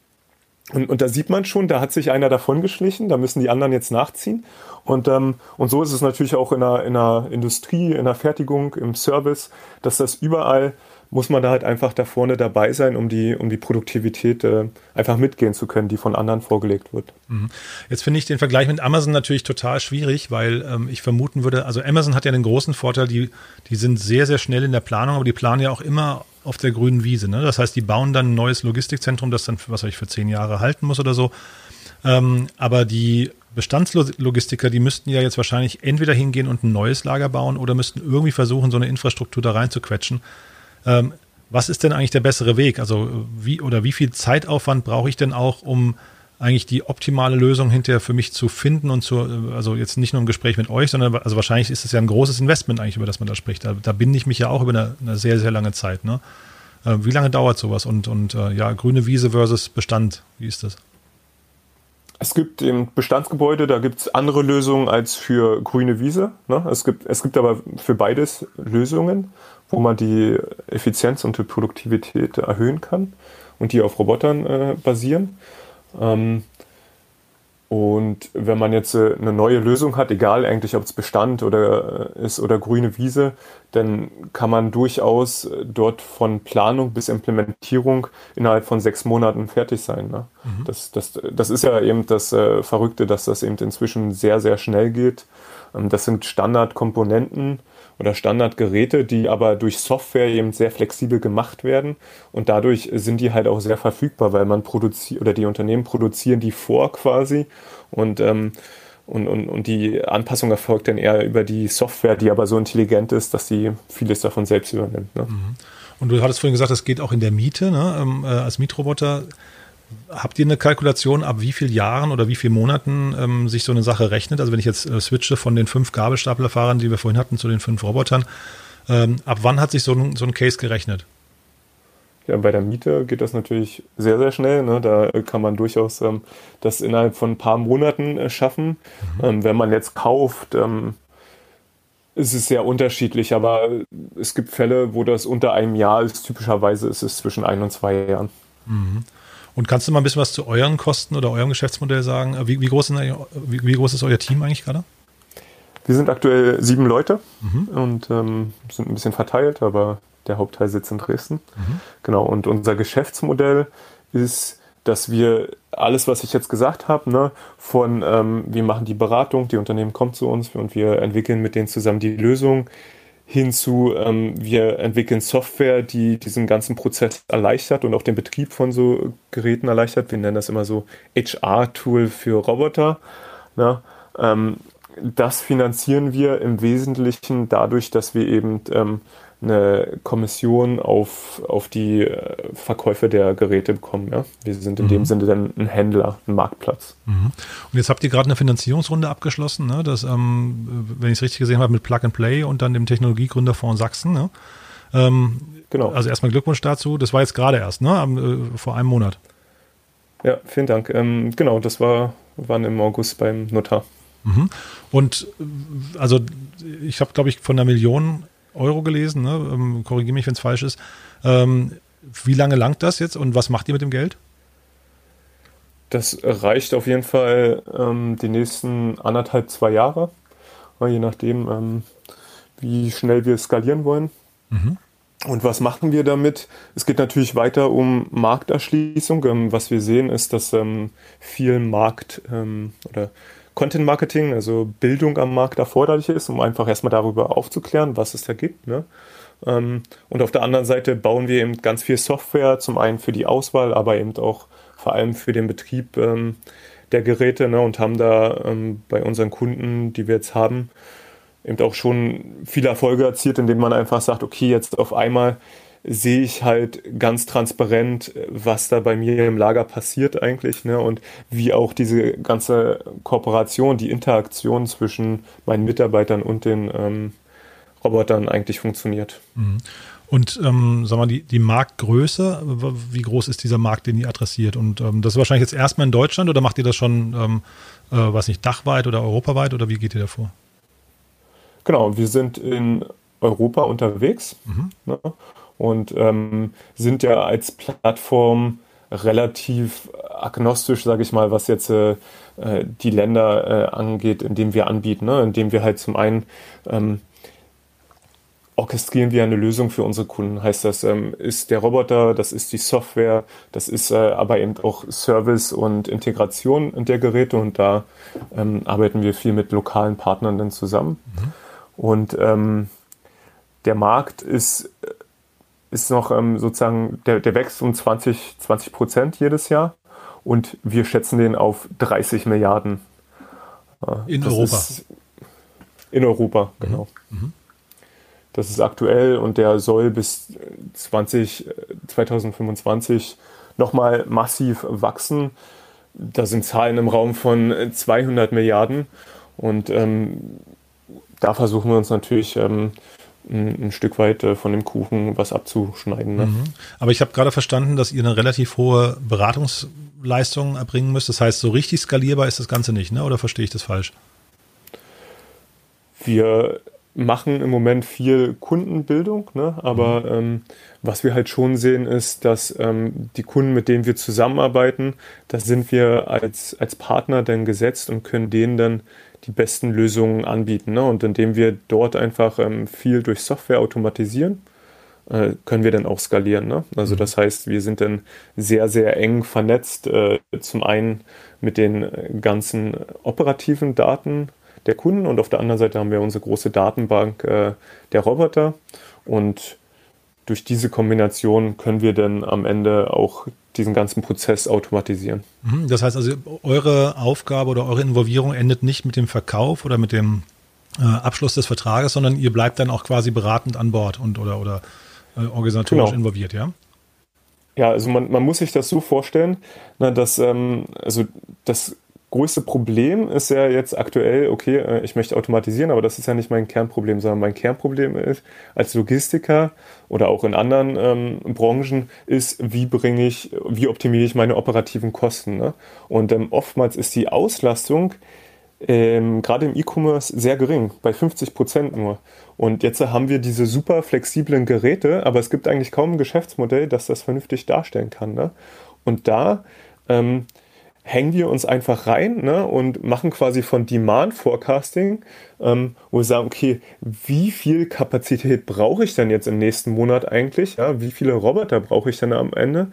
und, und da sieht man schon, da hat sich einer davon geschlichen, da müssen die anderen jetzt nachziehen. Und, ähm, und so ist es natürlich auch in der, in der Industrie, in der Fertigung, im Service, dass das überall muss man da halt einfach da vorne dabei sein, um die, um die Produktivität äh, einfach mitgehen zu können, die von anderen vorgelegt wird. Mhm. Jetzt finde ich den Vergleich mit Amazon natürlich total schwierig, weil ähm, ich vermuten würde, also Amazon hat ja den großen Vorteil, die, die sind sehr, sehr schnell in der Planung, aber die planen ja auch immer auf der grünen Wiese. Ne? Das heißt, die bauen dann ein neues Logistikzentrum, das dann, was ich, für zehn Jahre halten muss oder so. Ähm, aber die Bestandslogistiker, die müssten ja jetzt wahrscheinlich entweder hingehen und ein neues Lager bauen oder müssten irgendwie versuchen, so eine Infrastruktur da reinzuquetschen. Ähm, was ist denn eigentlich der bessere Weg? Also wie oder wie viel Zeitaufwand brauche ich denn auch, um eigentlich die optimale Lösung hinterher für mich zu finden und zu, also jetzt nicht nur im Gespräch mit euch, sondern also wahrscheinlich ist es ja ein großes Investment eigentlich, über das man da spricht. Da, da binde ich mich ja auch über eine, eine sehr, sehr lange Zeit. Ne? Äh, wie lange dauert sowas? Und, und äh, ja, grüne Wiese versus Bestand, wie ist das? Es gibt im Bestandsgebäude, da gibt es andere Lösungen als für grüne Wiese. Ne? Es, gibt, es gibt aber für beides Lösungen, wo man die Effizienz und die Produktivität erhöhen kann und die auf Robotern äh, basieren. Ähm, und wenn man jetzt äh, eine neue Lösung hat, egal eigentlich, ob es Bestand oder äh, ist oder grüne Wiese, dann kann man durchaus äh, dort von Planung bis Implementierung innerhalb von sechs Monaten fertig sein. Ne? Mhm. Das, das, das ist ja eben das Verrückte, dass das eben inzwischen sehr, sehr schnell geht. Ähm, das sind Standardkomponenten oder Standardgeräte, die aber durch Software eben sehr flexibel gemacht werden und dadurch sind die halt auch sehr verfügbar, weil man produziert oder die Unternehmen produzieren die vor quasi und ähm, und, und, und die Anpassung erfolgt dann eher über die Software, die aber so intelligent ist, dass sie vieles davon selbst übernimmt. Ne? Mhm. Und du hattest vorhin gesagt, das geht auch in der Miete, ne? ähm, äh, als Mietroboter. Habt ihr eine Kalkulation, ab wie vielen Jahren oder wie vielen Monaten ähm, sich so eine Sache rechnet? Also wenn ich jetzt äh, switche von den fünf Gabelstaplerfahrern, die wir vorhin hatten, zu den fünf Robotern, ähm, ab wann hat sich so ein, so ein Case gerechnet? ja, bei der Miete geht das natürlich sehr, sehr schnell. Ne? Da kann man durchaus ähm, das innerhalb von ein paar Monaten äh, schaffen. Mhm. Ähm, wenn man jetzt kauft, ähm, ist es sehr unterschiedlich, aber es gibt Fälle, wo das unter einem Jahr ist. Typischerweise ist es zwischen ein und zwei Jahren. Mhm. Und kannst du mal ein bisschen was zu euren Kosten oder eurem Geschäftsmodell sagen? Wie, wie, groß, wie, wie groß, ist euer Team eigentlich gerade? Wir sind aktuell sieben Leute mhm. und ähm, sind ein bisschen verteilt, aber der Hauptteil sitzt in Dresden. Mhm. Genau, und unser Geschäftsmodell ist, dass wir alles, was ich jetzt gesagt habe, ne, von ähm, wir machen die Beratung, die Unternehmen kommen zu uns und wir entwickeln mit denen zusammen die Lösung, hinzu, ähm, wir entwickeln Software, die diesen ganzen Prozess erleichtert und auch den Betrieb von so Geräten erleichtert. Wir nennen das immer so HR-Tool für Roboter. Ne? Ähm, das finanzieren wir im Wesentlichen dadurch, dass wir eben ähm, eine Kommission auf, auf die äh, Verkäufe der Geräte bekommen. Ja? Wir sind in mhm. dem Sinne dann ein Händler, ein Marktplatz. Mhm. Und jetzt habt ihr gerade eine Finanzierungsrunde abgeschlossen, ne? das, ähm, wenn ich es richtig gesehen habe, mit Plug and Play und dann dem Technologiegründerfonds Sachsen. Ne? Ähm, genau. Also erstmal Glückwunsch dazu. Das war jetzt gerade erst, ne? Äh, vor einem Monat. Ja, vielen Dank. Ähm, genau, das war, waren im August beim Notar. Mhm. Und äh, also ich habe, glaube ich, von einer Million Euro gelesen, ne? ähm, korrigiere mich, wenn es falsch ist. Ähm, wie lange langt das jetzt und was macht ihr mit dem Geld? Das reicht auf jeden Fall ähm, die nächsten anderthalb, zwei Jahre, je nachdem, ähm, wie schnell wir skalieren wollen. Mhm. Und was machen wir damit? Es geht natürlich weiter um Markterschließung. Ähm, was wir sehen, ist, dass ähm, viel Markt oder Content Marketing, also Bildung am Markt erforderlich ist, um einfach erstmal darüber aufzuklären, was es da gibt. Ne? Ähm, und auf der anderen Seite bauen wir eben ganz viel Software, zum einen für die Auswahl, aber eben auch vor allem für den Betrieb ähm, der Geräte ne? und haben da ähm, bei unseren Kunden, die wir jetzt haben, eben auch schon viele Erfolge erzielt, indem man einfach sagt, okay, jetzt auf einmal sehe ich halt ganz transparent, was da bei mir im Lager passiert eigentlich ne? und wie auch diese ganze Kooperation, die Interaktion zwischen meinen Mitarbeitern und den ähm, Robotern eigentlich funktioniert. Mhm. Und ähm, sag mal, die, die Marktgröße, wie groß ist dieser Markt, den ihr adressiert? Und ähm, das ist wahrscheinlich jetzt erstmal in Deutschland oder macht ihr das schon, ähm, äh, was nicht, dachweit oder europaweit oder wie geht ihr davor? Genau, wir sind in Europa unterwegs. Mhm. Ne? Und ähm, sind ja als Plattform relativ agnostisch, sage ich mal, was jetzt äh, äh, die Länder äh, angeht, in denen wir anbieten, ne? indem wir halt zum einen ähm, orchestrieren wir eine Lösung für unsere Kunden. Heißt das, ähm, ist der Roboter, das ist die Software, das ist äh, aber eben auch Service und Integration der Geräte und da ähm, arbeiten wir viel mit lokalen Partnern dann zusammen. Mhm. Und ähm, der Markt ist ist noch ähm, sozusagen, der, der wächst um 20, 20 Prozent jedes Jahr und wir schätzen den auf 30 Milliarden. Äh, in Europa. in Europa, mhm. genau. Mhm. Das ist aktuell und der soll bis 20, 2025 nochmal massiv wachsen. Da sind Zahlen im Raum von 200 Milliarden und ähm, da versuchen wir uns natürlich ähm, ein, ein Stück weit äh, von dem Kuchen was abzuschneiden. Ne? Mhm. Aber ich habe gerade verstanden, dass ihr eine relativ hohe Beratungsleistung erbringen müsst. Das heißt, so richtig skalierbar ist das Ganze nicht, ne? oder verstehe ich das falsch? Wir machen im Moment viel Kundenbildung, ne? aber mhm. ähm, was wir halt schon sehen, ist, dass ähm, die Kunden, mit denen wir zusammenarbeiten, da sind wir als, als Partner dann gesetzt und können denen dann die besten Lösungen anbieten. Ne? Und indem wir dort einfach ähm, viel durch Software automatisieren, äh, können wir dann auch skalieren. Ne? Also mhm. das heißt, wir sind dann sehr, sehr eng vernetzt, äh, zum einen mit den ganzen operativen Daten der Kunden und auf der anderen Seite haben wir unsere große Datenbank äh, der Roboter und durch diese Kombination können wir dann am Ende auch diesen ganzen Prozess automatisieren. Mhm, das heißt also, eure Aufgabe oder eure Involvierung endet nicht mit dem Verkauf oder mit dem äh, Abschluss des Vertrages, sondern ihr bleibt dann auch quasi beratend an Bord und oder, oder äh, organisatorisch genau. involviert, ja? Ja, also man, man muss sich das so vorstellen, na, dass ähm, also das größte Problem ist ja jetzt aktuell, okay, äh, ich möchte automatisieren, aber das ist ja nicht mein Kernproblem, sondern mein Kernproblem ist als Logistiker oder auch in anderen ähm, Branchen ist, wie bringe ich, wie optimiere ich meine operativen Kosten. Ne? Und ähm, oftmals ist die Auslastung ähm, gerade im E-Commerce sehr gering, bei 50 Prozent nur. Und jetzt haben wir diese super flexiblen Geräte, aber es gibt eigentlich kaum ein Geschäftsmodell, das das vernünftig darstellen kann. Ne? Und da ähm, hängen wir uns einfach rein ne, und machen quasi von Demand Forecasting, ähm, wo wir sagen, okay, wie viel Kapazität brauche ich denn jetzt im nächsten Monat eigentlich? Ja, wie viele Roboter brauche ich denn am Ende?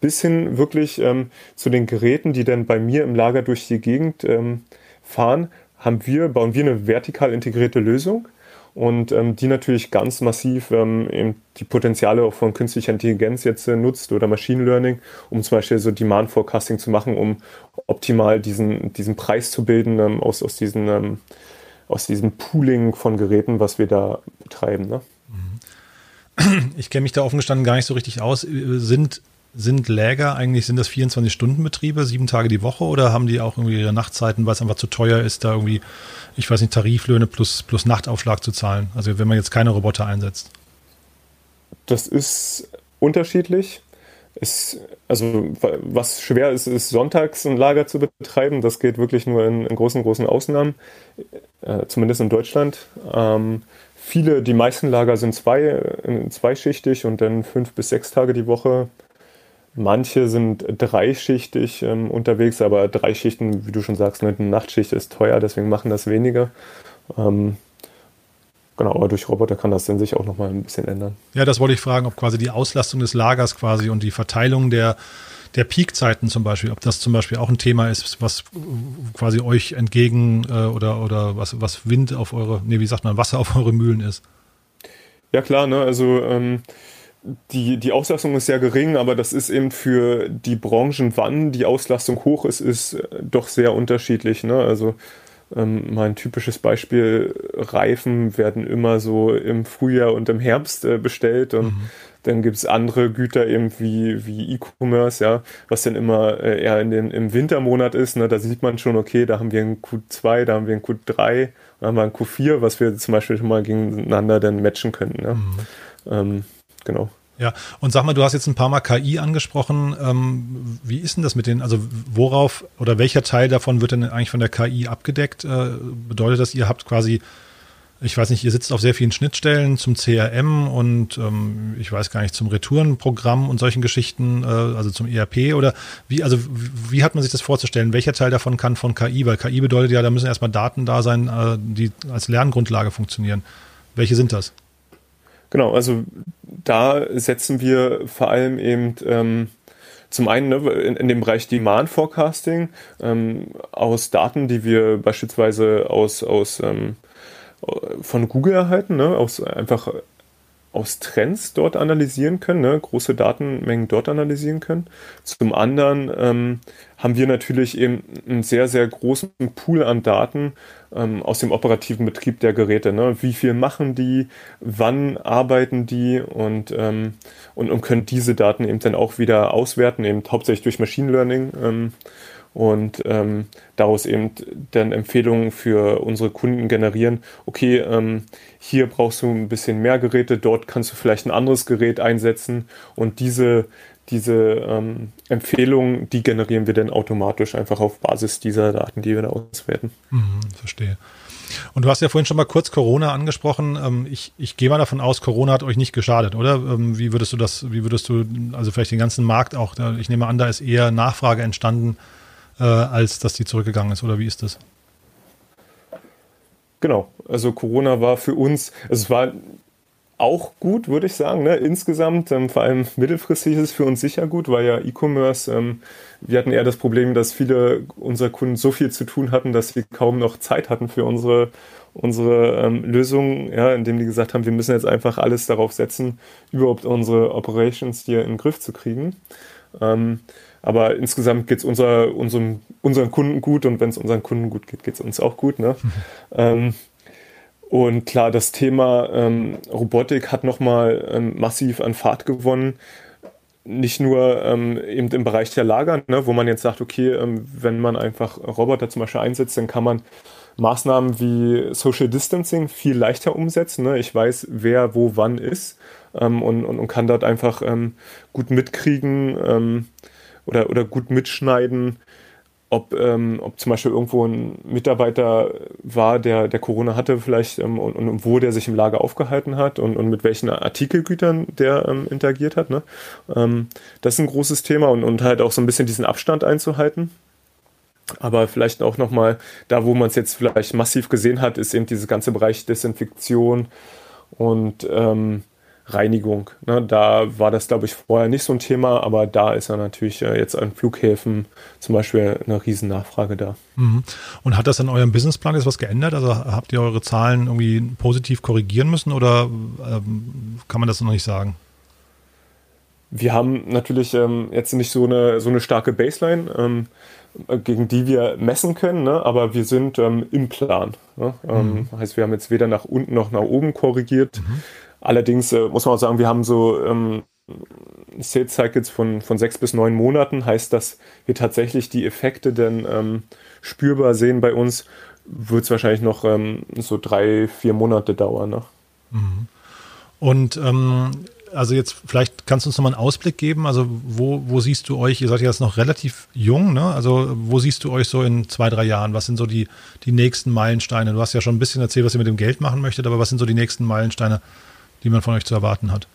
Bis hin wirklich ähm, zu den Geräten, die dann bei mir im Lager durch die Gegend ähm, fahren, haben wir, bauen wir eine vertikal integrierte Lösung und ähm, die natürlich ganz massiv ähm, die Potenziale von künstlicher Intelligenz jetzt äh, nutzt oder Machine Learning, um zum Beispiel so Demand Forecasting zu machen, um optimal diesen, diesen Preis zu bilden ähm, aus, aus, diesen, ähm, aus diesem Pooling von Geräten, was wir da betreiben. Ne? Ich kenne mich da offen gestanden gar nicht so richtig aus. Sind sind Läger eigentlich, sind das 24-Stunden-Betriebe, sieben Tage die Woche oder haben die auch irgendwie ihre Nachtzeiten, weil es einfach zu teuer ist, da irgendwie, ich weiß nicht, Tariflöhne plus, plus Nachtaufschlag zu zahlen? Also wenn man jetzt keine Roboter einsetzt. Das ist unterschiedlich. Es, also was schwer ist, ist sonntags ein Lager zu betreiben. Das geht wirklich nur in, in großen, großen Ausnahmen, äh, zumindest in Deutschland. Ähm, viele, die meisten Lager sind zwei, äh, zweischichtig und dann fünf bis sechs Tage die Woche Manche sind dreischichtig ähm, unterwegs, aber drei Schichten, wie du schon sagst, eine Nachtschicht ist teuer, deswegen machen das weniger. Ähm, genau, aber durch Roboter kann das dann sich auch nochmal ein bisschen ändern. Ja, das wollte ich fragen, ob quasi die Auslastung des Lagers quasi und die Verteilung der, der Peakzeiten zum Beispiel, ob das zum Beispiel auch ein Thema ist, was quasi euch entgegen äh, oder, oder was, was Wind auf eure, nee, wie sagt man, Wasser auf eure Mühlen ist. Ja, klar, ne, also ähm, die, die Auslastung ist sehr gering, aber das ist eben für die Branchen, wann die Auslastung hoch ist, ist äh, doch sehr unterschiedlich. Ne? Also ähm, mein typisches Beispiel, Reifen werden immer so im Frühjahr und im Herbst äh, bestellt und mhm. dann gibt es andere Güter eben wie, wie E-Commerce, ja, was dann immer äh, eher in den, im Wintermonat ist. Ne? Da sieht man schon, okay, da haben wir ein Q2, da haben wir ein Q3, da haben wir ein Q4, was wir zum Beispiel schon mal gegeneinander dann matchen könnten. Ne? Mhm. Ähm, genau. Ja, und sag mal, du hast jetzt ein paar Mal KI angesprochen. Ähm, wie ist denn das mit den, also worauf oder welcher Teil davon wird denn eigentlich von der KI abgedeckt? Äh, bedeutet das, ihr habt quasi, ich weiß nicht, ihr sitzt auf sehr vielen Schnittstellen zum CRM und ähm, ich weiß gar nicht, zum Retourenprogramm und solchen Geschichten, äh, also zum ERP oder wie, also wie hat man sich das vorzustellen? Welcher Teil davon kann von KI? Weil KI bedeutet ja, da müssen erstmal Daten da sein, äh, die als Lerngrundlage funktionieren. Welche sind das? Genau, also da setzen wir vor allem eben ähm, zum einen ne, in, in, dem Bereich Demand Forecasting ähm, aus Daten, die wir beispielsweise aus, aus ähm, von Google erhalten, ne, aus einfach aus Trends dort analysieren können, ne, große Datenmengen dort analysieren können. Zum anderen ähm, haben wir natürlich eben einen sehr, sehr großen Pool an Daten ähm, aus dem operativen Betrieb der Geräte. Ne? Wie viel machen die, wann arbeiten die und, ähm, und, und können diese Daten eben dann auch wieder auswerten, eben hauptsächlich durch Machine Learning. Und ähm, daraus eben dann Empfehlungen für unsere Kunden generieren. Okay, ähm, hier brauchst du ein bisschen mehr Geräte, dort kannst du vielleicht ein anderes Gerät einsetzen und diese, diese ähm, Empfehlungen, die generieren wir dann automatisch einfach auf Basis dieser Daten, die wir da auswerten. Mhm, verstehe. Und du hast ja vorhin schon mal kurz Corona angesprochen. Ähm, ich, ich gehe mal davon aus, Corona hat euch nicht geschadet, oder? Ähm, wie würdest du das, wie würdest du, also vielleicht den ganzen Markt auch, ich nehme an, da ist eher Nachfrage entstanden äh, als dass die zurückgegangen ist, oder wie ist das? Genau, also Corona war für uns, also es war auch gut, würde ich sagen. Ne? Insgesamt, ähm, vor allem mittelfristig ist es für uns sicher gut, weil ja E-Commerce, ähm, wir hatten eher das Problem, dass viele unserer Kunden so viel zu tun hatten, dass sie kaum noch Zeit hatten für unsere, unsere ähm, Lösungen, ja, indem die gesagt haben, wir müssen jetzt einfach alles darauf setzen, überhaupt unsere Operations hier in den Griff zu kriegen. Aber insgesamt geht es unser, unserem, unseren Kunden gut und wenn es unseren Kunden gut geht, geht es uns auch gut. Ne? ähm, und klar, das Thema ähm, Robotik hat nochmal ähm, massiv an Fahrt gewonnen. nicht nur ähm, eben im Bereich der Lager, ne, wo man jetzt sagt, okay, ähm, wenn man einfach Roboter zum Beispiel einsetzt, dann kann man Maßnahmen wie Social Distancing viel leichter umsetzen. Ne? Ich weiß, wer wo wann ist ähm, und, und, und, kann dort einfach ähm, gut mitkriegen oder, oder gut mitschneiden, ob, ähm, ob zum Beispiel irgendwo ein Mitarbeiter war, der, der Corona hatte vielleicht ähm, und, und wo der sich im Lager aufgehalten hat und, und mit welchen Artikelgütern der ähm, interagiert hat. Ne? Ähm, das ist ein großes Thema und, und halt auch so ein bisschen diesen Abstand einzuhalten. Aber vielleicht auch nochmal, da wo man es jetzt vielleicht massiv gesehen hat, ist eben dieses ganze Bereich Desinfektion und ähm, Reinigung. Ne? Da war das, glaube ich, vorher nicht so ein Thema, aber da ist ja natürlich äh, jetzt an Flughäfen zum Beispiel eine riesen Nachfrage da. Mhm. Und hat das an eurem Businessplan jetzt was geändert? Also habt ihr eure Zahlen irgendwie positiv korrigieren müssen oder ähm, kann man das noch nicht sagen? Wir haben natürlich ähm, jetzt nicht so eine, so eine starke Baseline, ähm, gegen die wir messen können, ne? aber wir sind ähm, im Plan. Ne? Ähm, mhm. Heißt, wir haben jetzt weder nach unten noch nach oben korrigiert. Mhm. Allerdings äh, muss man auch sagen, wir haben so ähm, Sales Cycles von, von sechs bis neun Monaten, heißt, dass wir tatsächlich die Effekte denn ähm, spürbar sehen bei uns, wird es wahrscheinlich noch ähm, so drei, vier Monate dauern. Ne? Mhm. Und ähm, also jetzt vielleicht kannst du uns nochmal einen Ausblick geben. Also wo, wo siehst du euch, ihr seid ja jetzt noch relativ jung, ne? Also wo siehst du euch so in zwei, drei Jahren? Was sind so die, die nächsten Meilensteine? Du hast ja schon ein bisschen erzählt, was ihr mit dem Geld machen möchtet, aber was sind so die nächsten Meilensteine, die man von euch zu erwarten hat?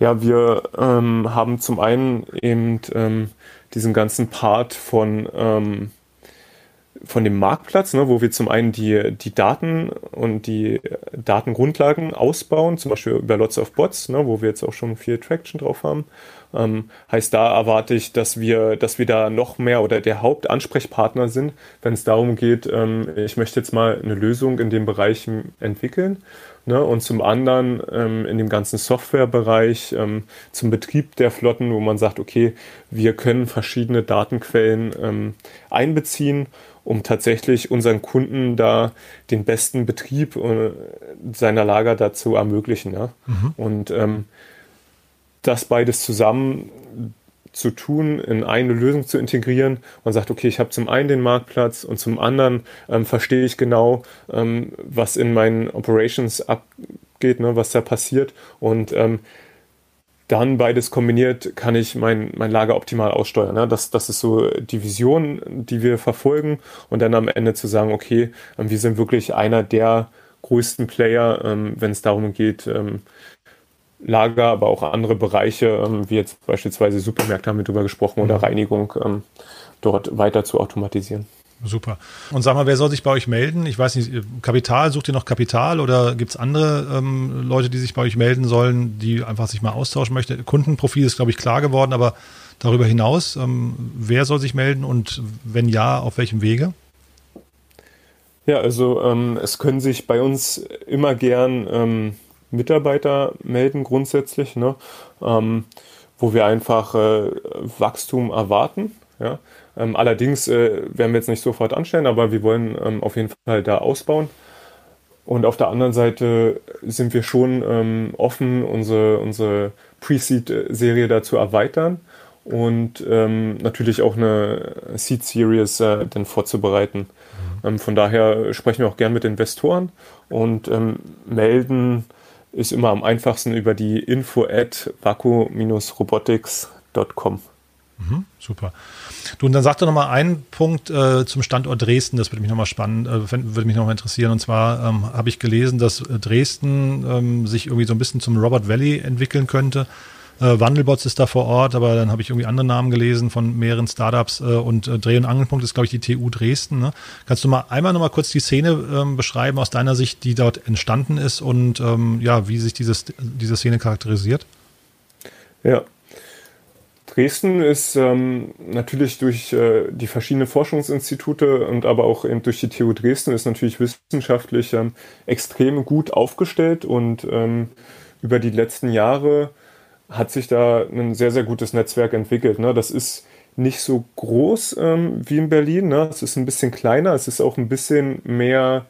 Ja, wir ähm, haben zum einen eben ähm, diesen ganzen Part von, ähm, von dem Marktplatz, ne, wo wir zum einen die, die Daten und die Datengrundlagen ausbauen, zum Beispiel über Lots of Bots, ne, wo wir jetzt auch schon viel Traction drauf haben. Ähm, heißt, da erwarte ich, dass wir, dass wir da noch mehr oder der Hauptansprechpartner sind, wenn es darum geht, ähm, ich möchte jetzt mal eine Lösung in dem Bereich entwickeln Ne? Und zum anderen ähm, in dem ganzen Softwarebereich ähm, zum Betrieb der Flotten, wo man sagt, okay, wir können verschiedene Datenquellen ähm, einbeziehen, um tatsächlich unseren Kunden da den besten Betrieb äh, seiner Lager dazu ermöglichen. Ja? Mhm. Und ähm, das beides zusammen zu tun, in eine Lösung zu integrieren. Man sagt, okay, ich habe zum einen den Marktplatz und zum anderen ähm, verstehe ich genau, ähm, was in meinen Operations abgeht, ne, was da passiert. Und ähm, dann beides kombiniert kann ich mein, mein Lager optimal aussteuern. Ne? Das, das ist so die Vision, die wir verfolgen. Und dann am Ende zu sagen, okay, ähm, wir sind wirklich einer der größten Player, ähm, wenn es darum geht, ähm, Lager, aber auch andere Bereiche, ähm, wie jetzt beispielsweise Supermärkte haben wir drüber gesprochen oder mhm. Reinigung, ähm, dort weiter zu automatisieren. Super. Und sag mal, wer soll sich bei euch melden? Ich weiß nicht, Kapital, sucht ihr noch Kapital oder gibt es andere ähm, Leute, die sich bei euch melden sollen, die einfach sich mal austauschen möchten? Kundenprofil ist, glaube ich, klar geworden, aber darüber hinaus, ähm, wer soll sich melden und wenn ja, auf welchem Wege? Ja, also ähm, es können sich bei uns immer gern ähm, Mitarbeiter melden grundsätzlich, ne? ähm, wo wir einfach äh, Wachstum erwarten. Ja? Ähm, allerdings äh, werden wir jetzt nicht sofort anstellen, aber wir wollen ähm, auf jeden Fall da ausbauen. Und auf der anderen Seite sind wir schon ähm, offen, unsere, unsere Pre-Seed-Serie da zu erweitern und ähm, natürlich auch eine Seed-Series äh, dann vorzubereiten. Mhm. Ähm, von daher sprechen wir auch gern mit Investoren und ähm, melden ist immer am einfachsten über die info at vaku-robotics.com. Mhm, super. Du, und dann sag doch nochmal einen Punkt äh, zum Standort Dresden, das würde mich nochmal spannend, äh, würde mich nochmal interessieren. Und zwar ähm, habe ich gelesen, dass äh, Dresden ähm, sich irgendwie so ein bisschen zum Robert Valley entwickeln könnte. Äh, Wandelbots ist da vor Ort, aber dann habe ich irgendwie andere Namen gelesen von mehreren Startups äh, und äh, Dreh- und Angelpunkt ist, glaube ich, die TU Dresden. Ne? Kannst du mal einmal nochmal kurz die Szene ähm, beschreiben aus deiner Sicht, die dort entstanden ist und ähm, ja, wie sich dieses, diese Szene charakterisiert? Ja, Dresden ist ähm, natürlich durch äh, die verschiedenen Forschungsinstitute und aber auch eben durch die TU Dresden ist natürlich wissenschaftlich ähm, extrem gut aufgestellt und ähm, über die letzten Jahre hat sich da ein sehr, sehr gutes Netzwerk entwickelt. Ne? Das ist nicht so groß ähm, wie in Berlin. Ne? Es ist ein bisschen kleiner, es ist auch ein bisschen mehr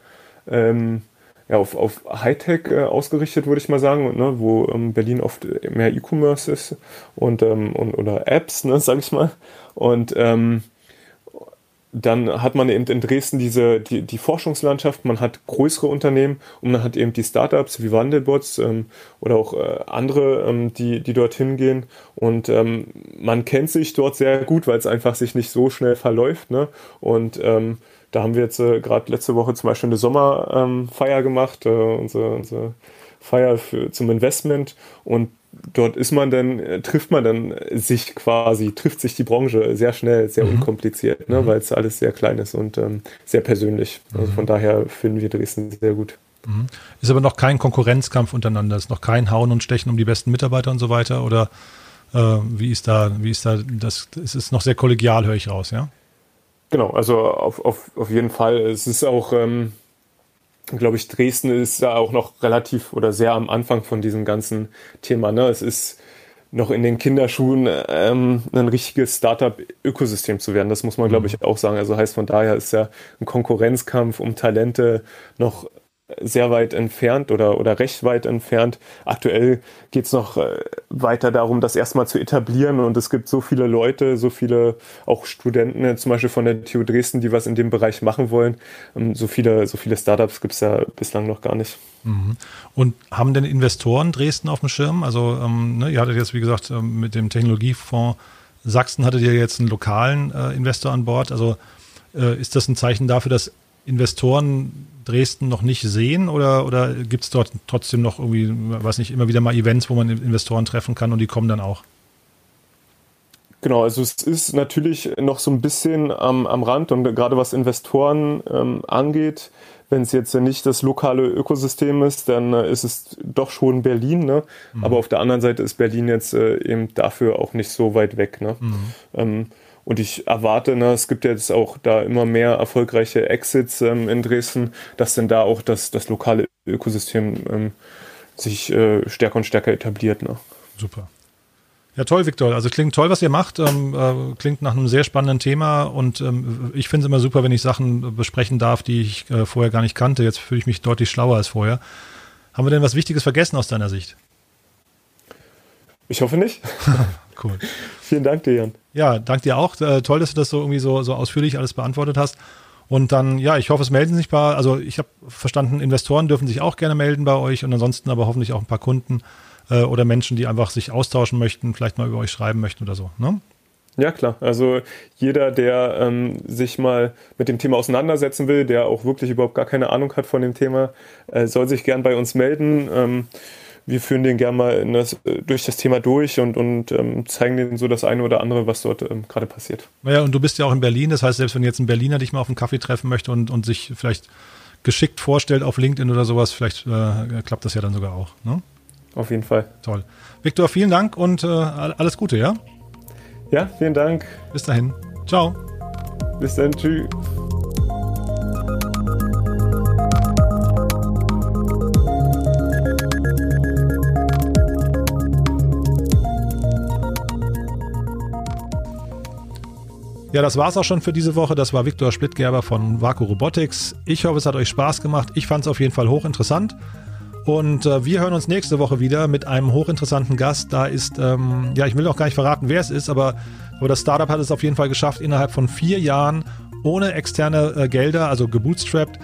ähm, ja, auf, auf Hightech äh, ausgerichtet, würde ich mal sagen, ne, wo ähm, Berlin oft mehr E-Commerce ist und, ähm, und oder Apps, ne, sag ich mal. Und ähm, dann hat man eben in Dresden diese, die, die Forschungslandschaft, man hat größere Unternehmen und man hat eben die Startups wie Wandelbots ähm, oder auch äh, andere, ähm, die, die dorthin gehen. Und ähm, man kennt sich dort sehr gut, weil es einfach sich nicht so schnell verläuft. Ne? Und ähm, da haben wir jetzt äh, gerade letzte Woche zum Beispiel eine Sommerfeier gemacht, äh, unsere, unsere Feier für, zum Investment. Und dort ist man dann, äh, trifft man dann sich quasi, trifft sich die Branche sehr schnell, sehr mhm. unkompliziert, ne, mhm. weil es alles sehr klein ist und ähm, sehr persönlich. Also mhm. von daher finden wir Dresden sehr gut. Mhm. Ist aber noch kein Konkurrenzkampf untereinander, ist noch kein Hauen und Stechen um die besten Mitarbeiter und so weiter oder äh, wie ist da, wie ist da, das, es ist noch sehr kollegial, höre ich raus, ja? Genau, also auf, auf, auf jeden Fall. Es ist auch, ähm, glaube ich, Dresden ist da auch noch relativ oder sehr am Anfang von diesem ganzen Thema. Ne? Es ist noch in den Kinderschuhen ähm, ein richtiges Startup-Ökosystem zu werden. Das muss man, glaube mhm. ich, auch sagen. Also heißt von daher ist ja ein Konkurrenzkampf um Talente noch sehr weit entfernt oder, oder recht weit entfernt. Aktuell geht es noch äh, weiter darum, das erstmal zu etablieren und es gibt so viele Leute, so viele auch Studenten, äh, zum Beispiel von der TU Dresden, die was in dem Bereich machen wollen. Ähm, so viele, so viele Startups gibt es ja bislang noch gar nicht. Mhm. Und haben denn Investoren Dresden auf dem Schirm? Also ähm, ne, ihr hattet jetzt, wie gesagt, ähm, mit dem Technologiefonds Sachsen hattet ihr jetzt einen lokalen äh, Investor an Bord. Also äh, ist das ein Zeichen dafür, dass Investoren Dresden noch nicht sehen oder, oder gibt es dort trotzdem noch irgendwie, weiß nicht, immer wieder mal Events, wo man Investoren treffen kann und die kommen dann auch? Genau, also es ist natürlich noch so ein bisschen am, am Rand und gerade was Investoren ähm, angeht, wenn es jetzt nicht das lokale Ökosystem ist, dann äh, ist es doch schon Berlin. Ne? Mhm. Aber auf der anderen Seite ist Berlin jetzt äh, eben dafür auch nicht so weit weg. Ne? Mhm. Ähm, und ich erwarte, ne, es gibt jetzt auch da immer mehr erfolgreiche Exits ähm, in Dresden, dass denn da auch das, das lokale Ökosystem ähm, sich äh, stärker und stärker etabliert. Ne? Super. Ja, toll, Viktor. Also klingt toll, was ihr macht. Ähm, äh, klingt nach einem sehr spannenden Thema und ähm, ich finde es immer super, wenn ich Sachen besprechen darf, die ich äh, vorher gar nicht kannte. Jetzt fühle ich mich deutlich schlauer als vorher. Haben wir denn was Wichtiges vergessen aus deiner Sicht? Ich hoffe nicht. cool. Vielen Dank dir, Jan. Ja, danke dir auch. Äh, toll, dass du das so irgendwie so, so ausführlich alles beantwortet hast. Und dann, ja, ich hoffe, es melden sich ein paar, also ich habe verstanden, Investoren dürfen sich auch gerne melden bei euch und ansonsten aber hoffentlich auch ein paar Kunden äh, oder Menschen, die einfach sich austauschen möchten, vielleicht mal über euch schreiben möchten oder so. Ne? Ja, klar. Also jeder, der ähm, sich mal mit dem Thema auseinandersetzen will, der auch wirklich überhaupt gar keine Ahnung hat von dem Thema, äh, soll sich gern bei uns melden. Ähm, wir führen den gerne mal das, durch das Thema durch und, und ähm, zeigen denen so das eine oder andere, was dort ähm, gerade passiert. Naja, und du bist ja auch in Berlin, das heißt, selbst wenn jetzt ein Berliner dich mal auf einen Kaffee treffen möchte und, und sich vielleicht geschickt vorstellt auf LinkedIn oder sowas, vielleicht äh, klappt das ja dann sogar auch. Ne? Auf jeden Fall. Toll. Viktor, vielen Dank und äh, alles Gute, ja? Ja, vielen Dank. Bis dahin. Ciao. Bis dann. Tschüss. Ja, das war's auch schon für diese Woche. Das war Viktor Splittgerber von Vaku Robotics. Ich hoffe, es hat euch Spaß gemacht. Ich fand es auf jeden Fall hochinteressant. Und äh, wir hören uns nächste Woche wieder mit einem hochinteressanten Gast. Da ist, ähm, ja, ich will auch gar nicht verraten, wer es ist, aber, aber das Startup hat es auf jeden Fall geschafft, innerhalb von vier Jahren ohne externe äh, Gelder, also gebootstrapped,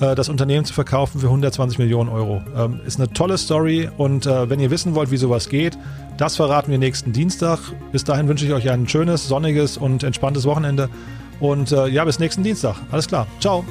äh, das Unternehmen zu verkaufen für 120 Millionen Euro. Ähm, ist eine tolle Story und äh, wenn ihr wissen wollt, wie sowas geht, das verraten wir nächsten Dienstag. Bis dahin wünsche ich euch ein schönes, sonniges und entspanntes Wochenende und äh, ja, bis nächsten Dienstag. Alles klar. Ciao.